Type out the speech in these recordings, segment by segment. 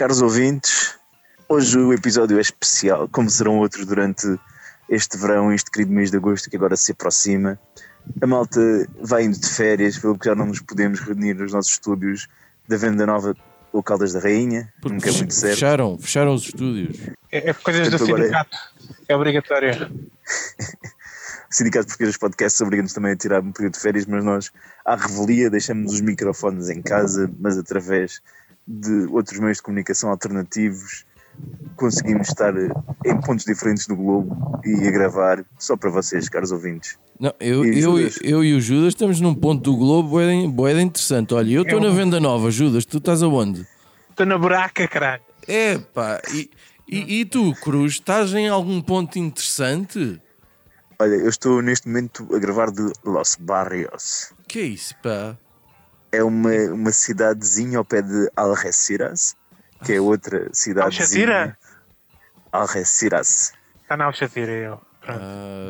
Caros ouvintes, hoje o episódio é especial, como serão outros durante este verão, este querido mês de agosto que agora se aproxima. A malta vai indo de férias, pelo que já não nos podemos reunir nos nossos estúdios da Venda Nova ou Caldas da Rainha, Porque nunca é muito certo. fecharam, fecharam os estúdios. É, é coisas do Portanto, agora é- sindicato. É obrigatório. O Sindicato Português dos Podcasts obriga-nos também a tirar um período de férias, mas nós, à revelia, deixamos os microfones em casa, mas através de outros meios de comunicação alternativos, conseguimos estar em pontos diferentes do globo e a gravar só para vocês, caros ouvintes. Não, eu, E eu, Judas? eu e o Judas estamos num ponto do globo boeda, boeda interessante. Olha, eu estou Eu- na venda nova, Judas, tu estás aonde? Estou na buraca, caralho. É pá, e, e, e tu, Cruz, estás em algum ponto interessante? Olha, eu estou neste momento a gravar de Los Barrios. Que é isso, pá? É uma, uma cidadezinha ao pé de Algeciras, que é outra cidadezinha. Algeciras? Algeciras. Está na Alxatira, eu.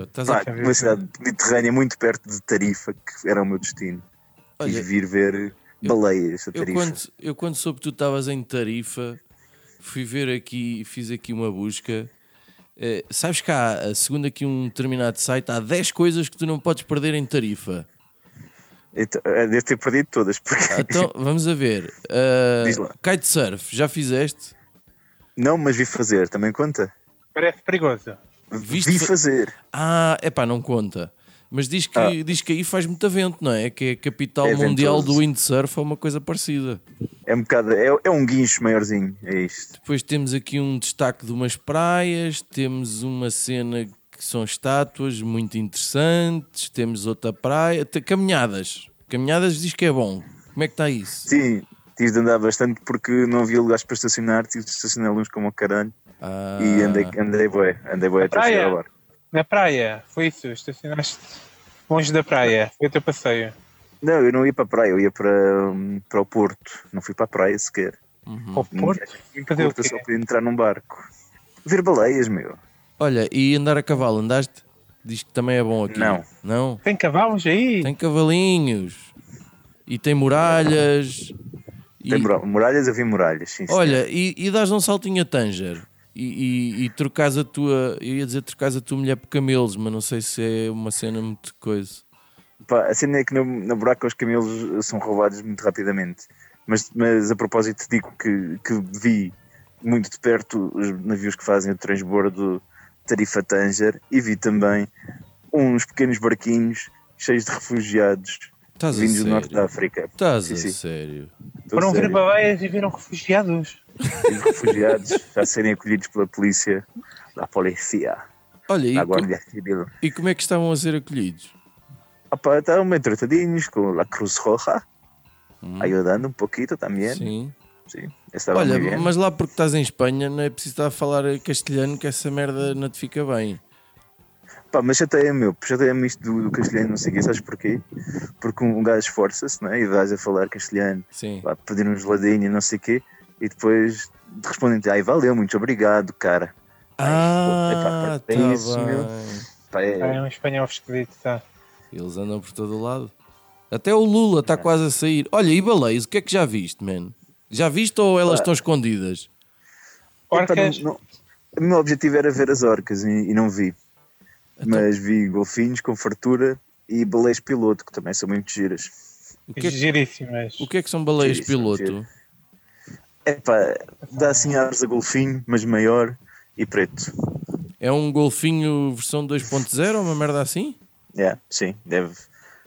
Estás Pá, a... uma cidade mediterrânea muito perto de Tarifa, que era o meu destino. Olha, Quis vir ver baleias a Eu Tarifa. quando, eu quando soube que tu estavas em Tarifa, fui ver aqui, fiz aqui uma busca. Eh, sabes que há, eh, segundo aqui um determinado site, há 10 coisas que tu não podes perder em Tarifa. Então, eh, Deve ter perdido todas, porque Então, vamos a ver. Lá. kitesurf, já fizeste? não, mas vi fazer, também conta. Parece perigoso. Viste vi fa- fazer. Ah, é pá, não conta. Mas diz que, Ah. diz que aí faz muito vento, não é? Que é a capital É mundial do windsurf ou uma coisa parecida. É um bocado, é, é um guincho maiorzinho, é isto. Depois temos aqui um destaque de umas praias, temos uma cena que são estátuas muito interessantes, temos outra praia, caminhadas. Caminhadas diz que é bom. Como é que está isso? Sim, tive de andar bastante porque não havia lugares para estacionar, tive de estacionar uns como o caralho Ah, e andei, andei bué, andei bué até Praia? chegar ao bar. Na praia, foi isso. Estacionaste longe da praia. Foi o teu passeio. Não, eu não ia para a praia, eu ia para, para o Porto, não fui para a praia sequer. uhum. Porto? Fazer o curta quê? só para entrar num barco. Ver baleias, meu. Olha, e andar a cavalo, andaste? Diz que também é bom aqui. Não. Não? Tem cavalos aí? Tem cavalinhos. E tem muralhas. E- Tem mura- muralhas, eu vi muralhas, sim. Olha, e, e dás um saltinho a Tanger e, e, e trocas a tua, eu ia dizer trocas a tua mulher por camelos, mas não sei se é uma cena muito coisa. Pá, a cena é que no, na buraca os camelos são roubados muito rapidamente. Mas, mas a propósito digo que, que vi muito de perto os navios que fazem o transbordo Tarifa Tanger e vi também uns pequenos barquinhos cheios de refugiados Estás a vindos do norte da África. Estás Sim, a sim. sério? Estou Foram ver sério. baleias e viram refugiados. E os refugiados já serem acolhidos pela polícia, da polícia, Olha, da Guardia Civil. e como é que estavam a ser acolhidos? Opa, estavam bem tratadinhos com a Cruz Roja, ajudando um pouquinho também. Sim, Sim. estava Olha, muito bem. mas lá porque estás em Espanha não é preciso estar a falar castelhano que essa merda não te fica bem. Pá, mas chateia meu, chateia-me isto do, do castelhano, não sei o quê, sabes porquê? Porque um, gajo esforça-se, não é? E vais a falar castelhano, Sim. vai pedir um geladinho, não sei o quê, e depois respondem-te, ai, valeu, muito obrigado, cara. Ah, epá, tá tem isso, meu. bem. Pá, é, É um espanhol esquisito, tá? Eles andam por todo o lado. Até o Lula está quase a sair. Olha, e baleias, o que é que já viste, man? Já viste ou elas Pá. estão escondidas? Orcas, não- não- o meu objetivo era ver as orcas e, e não vi. Então- Mas vi golfinhos com fartura e baleias piloto, que também são muito giras. O que é, que- giríssimas. o que, é que são baleias Giro, piloto? giro. Epá, dá assim ares a golfinho, mas maior e preto. É um golfinho versão 2.0 ou uma merda assim? É, sim, deve.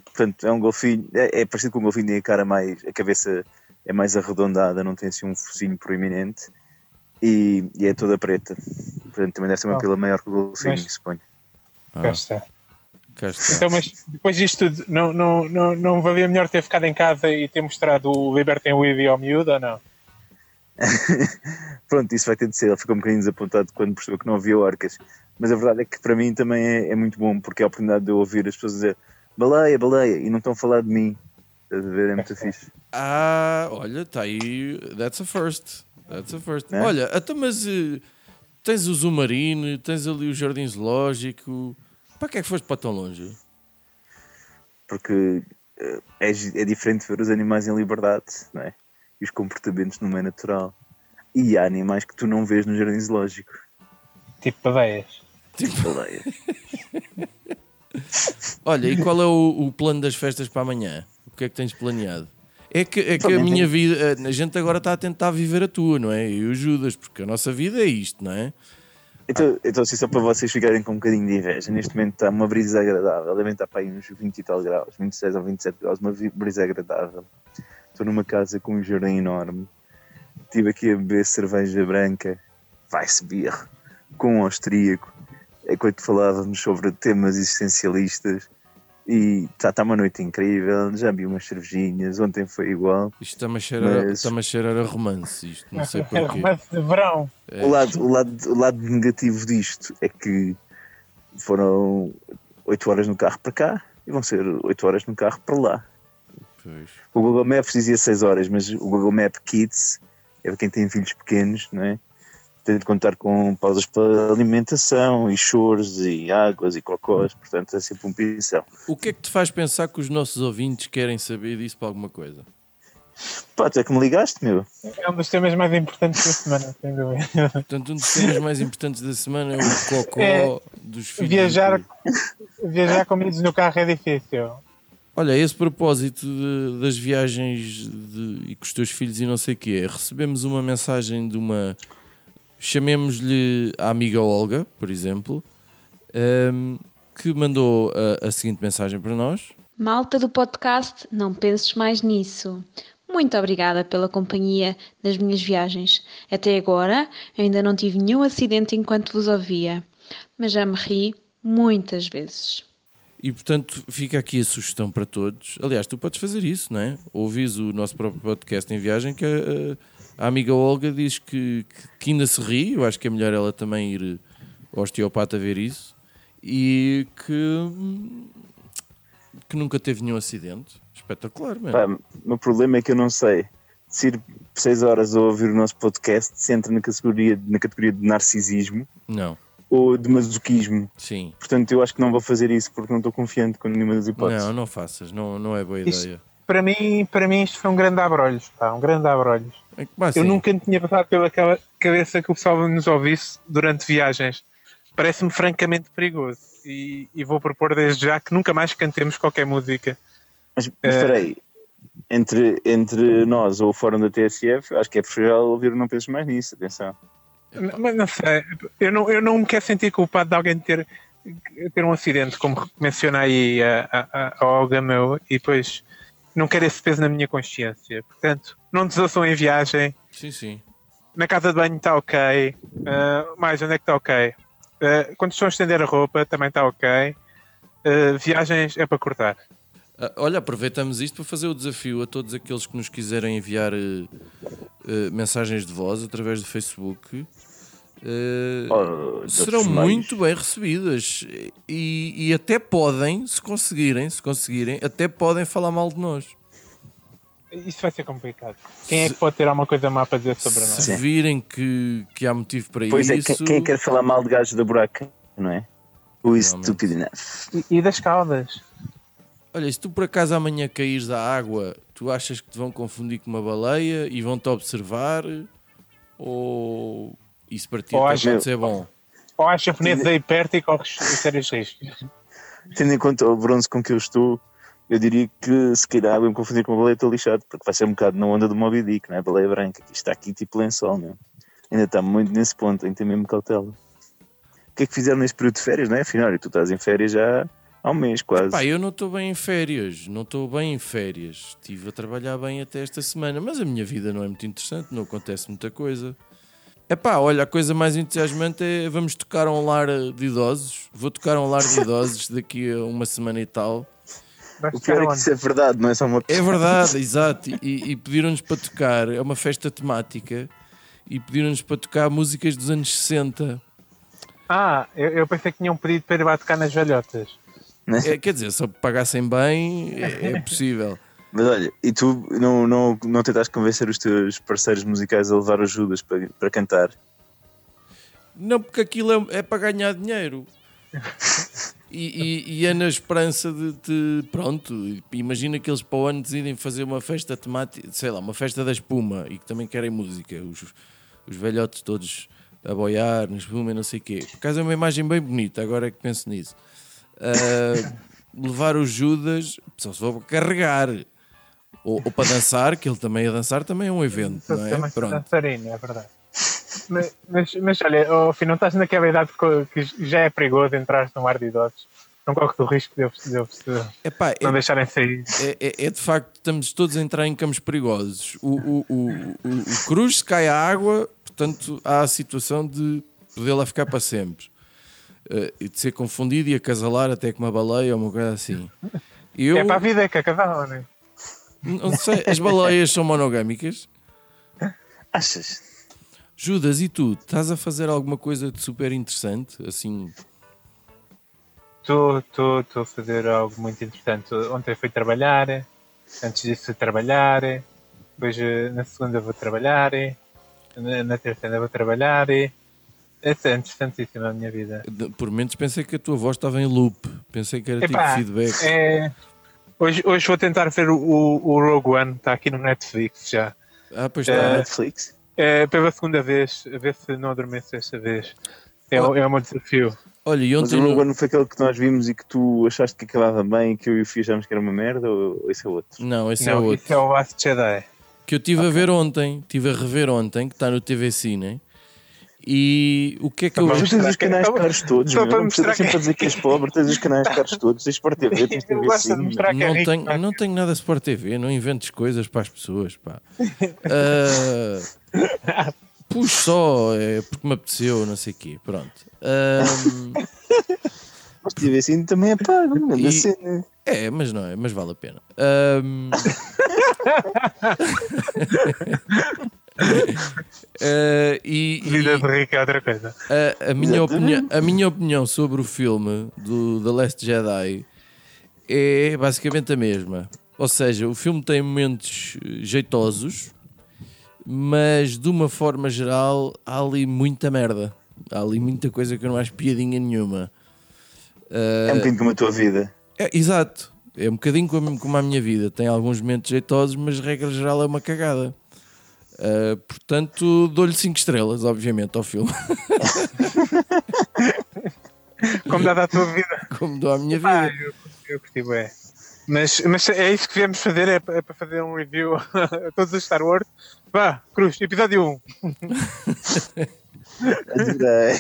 Portanto, é um golfinho, é, é parecido com um golfinho, tem a cara mais, a cabeça é mais arredondada, não tem assim um focinho proeminente e, e é toda preta. Portanto, também deve ser uma Ah. pila maior que o golfinho, Mas- suponho. Cá está. Cá está. Então, mas depois disto tudo, não, não, não, não valia melhor ter ficado em casa e ter mostrado o Libertem Weedy ao miúdo ou não? Pronto, isso vai ter de ser. Ele ficou um bocadinho desapontado quando percebeu que não havia orcas. Mas a verdade é que para mim também é, é muito bom, porque é a oportunidade de eu ouvir as pessoas dizer baleia, baleia, e não estão a falar de mim. Estás a ver? É muito fixe. Ah, olha, está aí. That's a first. That's a first. Né? Olha, até mas eh, tens o Zumarine, tens ali o Jardim Zoológico. Para que é que foste para tão longe? Porque eh, é, é diferente ver os animais em liberdade, não é? E os comportamentos no meio natural. E há animais que tu não vês no jardim zoológico. Tipo badeias. Baleias. Olha, e qual é o, o plano das festas para amanhã? O que é que tens planeado? É que, é que a minha vida, a gente agora está a tentar viver a tua, não é? Eu e o Judas, porque a nossa vida é isto, não é? Então, então, assim, só para vocês ficarem com um bocadinho de inveja, neste momento está uma brisa agradável, devem estar para aí uns 20 e tal graus, 26 ou 27 graus, uma brisa agradável. Estou numa casa com um jardim enorme, estive aqui a beber cerveja branca, vai-se birra, com um austríaco, enquanto falávamos sobre temas existencialistas, e está tá uma noite incrível, já vi umas cervejinhas, ontem foi igual. Isto está-me a cheirar, Mas- está-me a, cheirar a romance, isto, não sei É porquê. romance de verão. É. O, lado, o, lado, o lado negativo disto é que foram 8 horas no carro para cá e vão ser 8 horas no carro para lá. Pois. O Google Maps dizia 6 horas, mas o Google Map Kids é para quem tem filhos pequenos, não é? Tem de contar com pausas para alimentação e choros e águas e cocós, portanto é sempre um pincel. O que é que te faz pensar que os nossos ouvintes querem saber disso para alguma coisa? Pá, tu é que me ligaste, meu. É um dos temas mais importantes da semana, sem dúvida. Portanto, um dos temas mais importantes da semana é o cocó É, dos filhos. Viajar, viajar com miúdos no carro é difícil. Olha, a esse propósito de- das viagens de- e com os teus filhos e não sei o que é, recebemos uma mensagem de uma. Chamemos-lhe a amiga Olga, por exemplo, ehm, que mandou a, a seguinte mensagem para nós. Malta do podcast, não penses mais nisso. Muito obrigada pela companhia nas minhas viagens. Até agora ainda não tive nenhum acidente enquanto vos ouvia, mas já me ri muitas vezes. E portanto fica aqui a sugestão para todos. Aliás, tu podes fazer isso, não é? Ouvis o nosso próprio podcast em viagem que a, a amiga Olga diz que, que, que ainda se ri. Eu acho que é melhor ela também ir ao osteopata ver isso. E que, que nunca teve nenhum acidente. Espetacular, mano. O meu problema é que eu não sei se ir 6 horas a ouvir o nosso podcast se entra na categoria, na categoria de narcisismo Não, ou de masoquismo. sim. Portanto, eu acho que não vou fazer isso porque não estou confiante com nenhuma das hipóteses. Não, não faças. Não, não é boa Isto- ideia. Para mim, para mim isto foi um grande abrolhos, pá, um grande abrolhos. Mas, Eu nunca me tinha passado pela cabeça que o pessoal nos ouvisse durante viagens. Parece-me francamente perigoso. E, e vou propor desde já que nunca mais cantemos qualquer música. Mas, mas espera aí, entre, entre nós ou o fórum da TSF, acho que é preferível ouvir o Não Penses Mais Nisso, atenção. Mas não sei, eu não, eu não me quero sentir culpado de alguém ter, ter um acidente, como menciona aí a, a, a- a Olga meu, e depois não quero esse peso na minha consciência. Portanto, não desouçam em viagem, Sim, sim. na casa de banho está ok, Ah, mais onde é que está ok? Ah, quando estão a estender a roupa também está ok. Ah, viagens é para cortar. Olha, aproveitamos isto para fazer o desafio a todos aqueles que nos quiserem enviar mensagens de voz através do Facebook. De serão muito bem recebidas e, e até podem, se conseguirem, se conseguirem, até podem falar mal de nós. Isso vai ser complicado. Quem é que pode ter alguma coisa má para dizer sobre nós? Se virem que, que há motivo para Pois é, isso, quem, quem quer falar mal de gajos da buraca, não é? Who is Realmente. stupid enough? E, e das caudas? olha, se tu por acaso amanhã caíres da água, tu achas que te vão confundir com uma baleia e vão-te observar? Ou isso para ti pode ser bom? Ou há japoneses aí perto e corres sérios riscos? Tendo em conta o bronze com que eu estou, eu diria que se calhar vou me confundir com uma baleia, estou lixado, porque vai ser um bocado na onda do Moby Dick, não é? Baleia branca, que está aqui tipo lençol, não é? Ainda está muito nesse ponto, tem que ter mesmo cautela. O que é que fizeram neste período de férias, não é? Afinal, tu estás em férias já há um mês quase. Pá, eu não estou bem em férias, não estou bem em férias. Estive a trabalhar bem até esta semana, mas a minha vida não é muito interessante, não acontece muita coisa. É pá, olha, a coisa mais entusiasmante é vamos tocar a um lar de idosos. Vou tocar a um lar de idosos daqui a uma semana e tal. O pior é que isso é verdade, não é só uma É verdade, exato. E, e pediram-nos para tocar, é uma festa temática, e pediram-nos para tocar músicas dos anos 60. Ah, eu, eu pensei que tinham pedido para ir lá tocar nas velhotas. É, quer dizer, se pagassem bem, é, é possível. Mas olha, e tu não, não, não tentaste convencer os teus parceiros musicais a levar ajudas para, para cantar? Não, porque aquilo é, é para ganhar dinheiro. E, e- e é na esperança de, de- Pronto, imagina que eles para o ano decidem fazer uma festa temática, sei lá, uma festa da espuma e que também querem música. Os, os velhotes todos a boiar na espuma e não sei o quê. Por acaso é uma imagem bem bonita, agora é que penso nisso. Ah, levar os Judas, só se for para carregar. Ou, ou para dançar, que ele também a dançar também é um evento, não é? Pronto. dançarino, é verdade. Mas, mas, mas olha, oh, fim, não estás naquela idade que, já é perigoso entrar num ar de idosos. Não corre o risco de eles, de eles Epá, é, não deixarem sair. é, é- é de facto, estamos todos a entrar em campos perigosos. O, o, o, o, o cruz se cai à água, portanto há a situação de poder lá ficar para sempre. Eh, e de ser confundido e acasalar até com uma baleia ou uma coisa assim. Eu É para a vida, é que acabava, não é? Não sei, as baleias são monogâmicas. Achas? Judas, e tu? Estás a fazer alguma coisa de super interessante? Assim, Estou estou- estou a fazer algo muito interessante. Ontem fui trabalhar, antes disso fui trabalhar, depois na segunda vou trabalhar, na, na terça ainda vou trabalhar. Essa é interessantíssima a minha vida. por momentos pensei que a tua voz estava em loop. Pensei que era tipo feedback. é, hoje, hoje vou tentar ver o, o Rogue One, está aqui no Netflix já. Ah, pois Está está. na Netflix? É, pela segunda vez, a ver se não adormeço desta vez. É, o- é o meu desafio. Olha, e Mas ontem. o no- Rogue One foi aquele que nós vimos e que tu achaste que acabava bem e que eu e o Fio achámos que era uma merda ou, ou esse é outro? Não, esse é não, outro. isso é o Last Jedi. que eu estive a ver ontem, estive a rever ontem, que está no TV Cine. E o que é que eu. Mas tu tens os canais Só- caros todos, só para não mostrar sempre que- a dizer que és pobre, tens os canais caros todos, tens Sport TV, tens Eu TV gosto de Cine. mostrar que é Não rico, tenho, não tenho nada Sport TV, não inventes coisas para as pessoas, pá. Ah, puxo só, é porque me apeteceu, não sei o quê, pronto. Ahm, Mas TV Cine também é pago, não é cena. é, mas não é, mas vale a pena. Ahm, ah, e, e- Vida de rico é outra coisa. A, a minha opinião, a minha opinião sobre o filme do The Last Jedi é basicamente a mesma. Ou seja, o filme tem momentos jeitosos, mas de uma forma geral há ali muita merda. Há ali muita coisa que eu não acho piadinha nenhuma. É um bocadinho como a tua vida. É, exato. É um bocadinho como, como a minha vida. Tem alguns momentos jeitosos, mas regra geral é uma cagada. Ah, portanto, dou-lhe 5 estrelas, obviamente, ao filme, Como dada a tua vida. como dou à minha Ah, vida. eu, eu curti bem. Mas, mas é isso que viemos fazer, é, é para fazer um review a todos os Star Wars. Vá, Cruz, episódio 1. Adorei.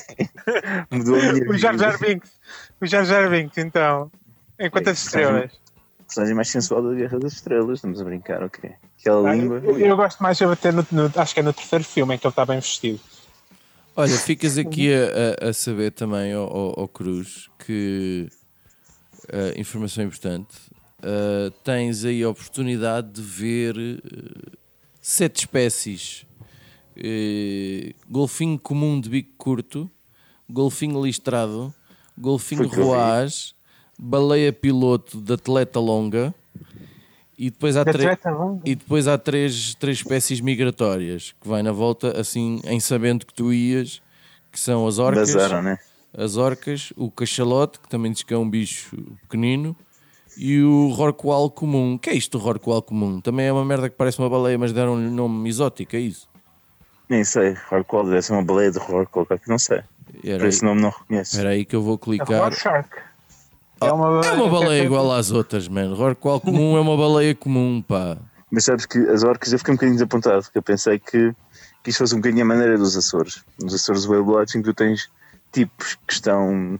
Mudou a minha O Jar. Jar Binks. O Jar Jar Binks, então. Em quantas É, estrelas? Personagem mais sensual da Guerra das Estrelas, estamos a brincar, ok. Aquela Ah, língua. eu, eu gosto mais de bater no, no- Acho que é no terceiro filme em que ele está bem vestido. Olha, ficas aqui a, a- a saber também, ao, ao- ao Cruz, que eh, informação importante. eh, tens aí a oportunidade de ver eh, sete espécies: golfinho comum de bico curto, golfinho listrado, golfinho roaz, baleia piloto de atleta longa. E depois há treta longa. E depois há três, três espécies migratórias que vai na volta, assim, em sabendo que tu ias, que são as orcas, né? as orcas, o cachalote, que também diz que é um bicho pequenino, e o rorqual comum. que é isto, o rorqual comum? Também é uma merda que parece uma baleia, mas deram-lhe nome exótico, é isso? Nem sei. Rorqual deve ser uma baleia de Rorqual, não sei. Era Por aí, esse nome não reconheço. era aí que eu vou clicar. Shark. É uma, É uma baleia igual às outras, mano. Rorqual comum é uma baleia comum, pá. Mas sabes que as orcas eu fiquei um bocadinho desapontado, porque eu pensei que, que isto fosse um bocadinho a maneira dos Açores. Nos Açores Whale Watching tu tens tipos que estão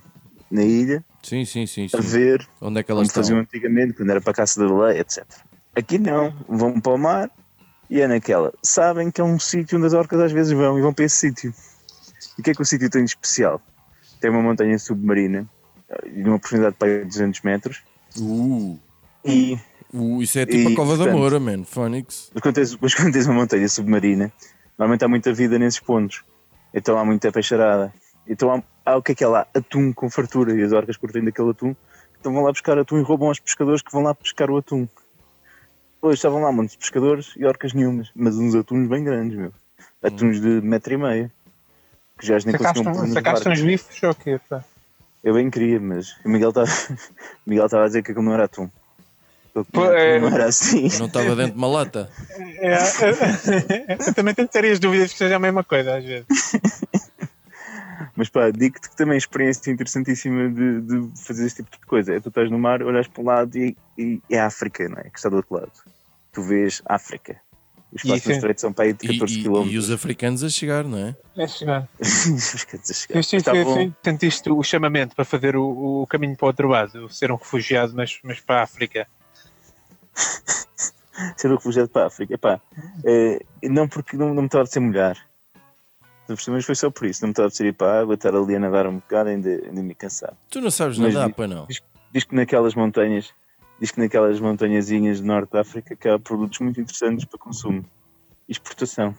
na ilha Sim, sim, sim. a sim. ver Onde é que elas como faziam antigamente, quando era para a caça da baleia, etc. Aqui não, vão para o mar e é naquela. Sabem que é um sítio onde as orcas às vezes vão e vão para esse sítio. E o que é que o sítio tem de especial? Tem uma montanha submarina de uma profundidade de 200 metros Uh, e uh, isso é tipo E, a Cova da Moura, man. Phonics. Mas quando, tens, mas quando tens uma montanha submarina, normalmente há muita vida nesses pontos. Então há muita peixarada. Então há, há o que é que é lá? Atum com fartura. E as orcas curtem daquele atum. Então vão lá buscar atum e roubam aos pescadores que vão lá pescar o atum. Hoje estavam lá muitos pescadores e orcas nenhumas, mas uns atuns bem grandes, meu. Atuns de metro e meio. Que já nem conseguiam pôr Sacaste, nos sacaste uns bifes ou o quê? pá? Eu bem queria, mas o Miguel estava o Miguel estava a dizer que aquilo não era atum. Eu Pô, é- Não era assim. Não estava dentro de uma lata. É, eu também tenho sérias dúvidas que seja a mesma coisa, às vezes. Mas pá, digo-te que também é experiência interessantíssima de, de fazer esse tipo de coisa. É tu estás no mar, olhas para um lado e, e é África, não é? Que está do outro lado. Tu vês África. Os é- estreito são para aí de E, 14 e- km. e os africanos a chegar, não é? É chegar. Quer dizer, chegar. Eu sim, Está sim, bom. sim. Sentiste o chamamento para fazer o, o caminho para o outro lado, ser um refugiado, mas, mas para a África. ser o refugiado para a África. Epá, eh, não porque não, não me estava a ser mulher. Mas foi só por isso. Não me estava a ser ir para a água, estar ali a nadar um bocado, ainda, ainda me cansar. Tu não sabes Mas nadar, vi- pois não? Diz que naquelas montanhas, diz que naquelas montanhazinhas do norte da África que há produtos muito interessantes para consumo. Exportação.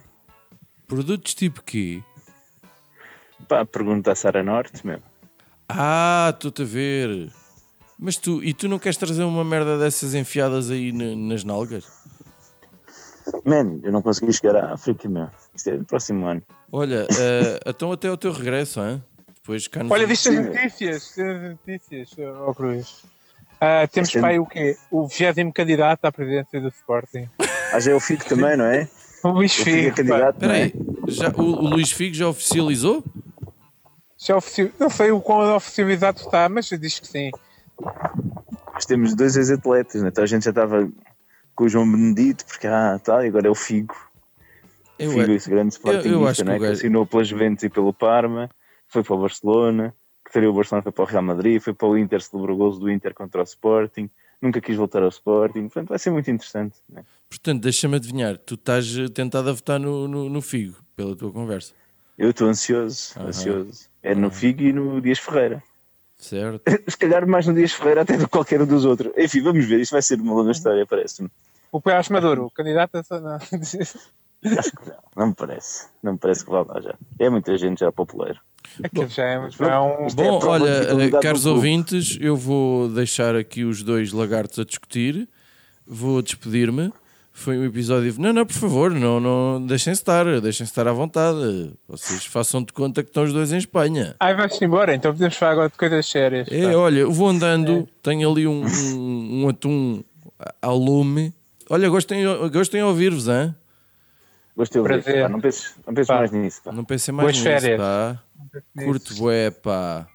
Produtos tipo quê? Pá, pergunta à Sara Norte, meu. Ah, estou-te a ver. Mas tu, e tu não queres trazer uma merda dessas enfiadas aí na- nas nalgas? Man, eu não consegui chegar à África, meu. Isto é do próximo ano. Olha, eh, então até o teu regresso, hein? Depois cá nos Olha, viste as notícias? As notícias, ó Cruz. Ah, temos para aí o quê? O 20 candidato à presidência do Sporting. Ah, já é o Fico também, não é? O Luís O é Figo. candidato, não Espera é? aí, já, o, o Luís Figo já oficializou? Já ofici... Não sei o quão oficializado está, mas diz que sim. Nós temos dois ex-atletas, né? Então a gente já estava com o João Benedito, porque ah, tá, e agora é o Figo. Eu, Figo, é- esse grande eu acho sportingista, que né? que gajo- assinou pela Juventus e pelo Parma, foi para o Barcelona, teria o Barcelona, foi para o Real Madrid, foi para o Inter, celebrou gols do Inter contra o Sporting, nunca quis voltar ao Sporting, portanto vai ser muito interessante. Né? Portanto, deixa-me adivinhar, tu estás tentado a votar no, no, no Figo, pela tua conversa, Eu estou ansioso, Aham. ansioso. É no Figo e no Dias Ferreira. certo? Se calhar mais no Dias Ferreira até do que qualquer um dos outros. Enfim, vamos ver, isto vai ser uma longa história, parece-me. O Pérez Maduro, o candidato a. Não. Acho que não, não me parece. Não me parece que vá lá já. É muita gente já popular. Aquilo já é, já é um. É Bom, de olha, caros ouvintes, eu vou deixar aqui os dois lagartos a discutir, vou despedir-me. Foi um episódio. Não, não, por favor, não, não deixem-se estar, deixem-se estar à vontade. Vocês façam de conta que estão os dois em Espanha. Ai, vais-te embora, então podemos falar agora de coisas sérias. É, pá. olha, eu vou andando, tenho ali um, um, um atum ao lume. Olha, gostem, gostem de ouvir-vos, hein? Gostei de ouvir. Prazer. Pá, Não penses, não penses mais nisso. Pá. Não pensem mais Boas nisso, férias. pá. Curto bué, pá.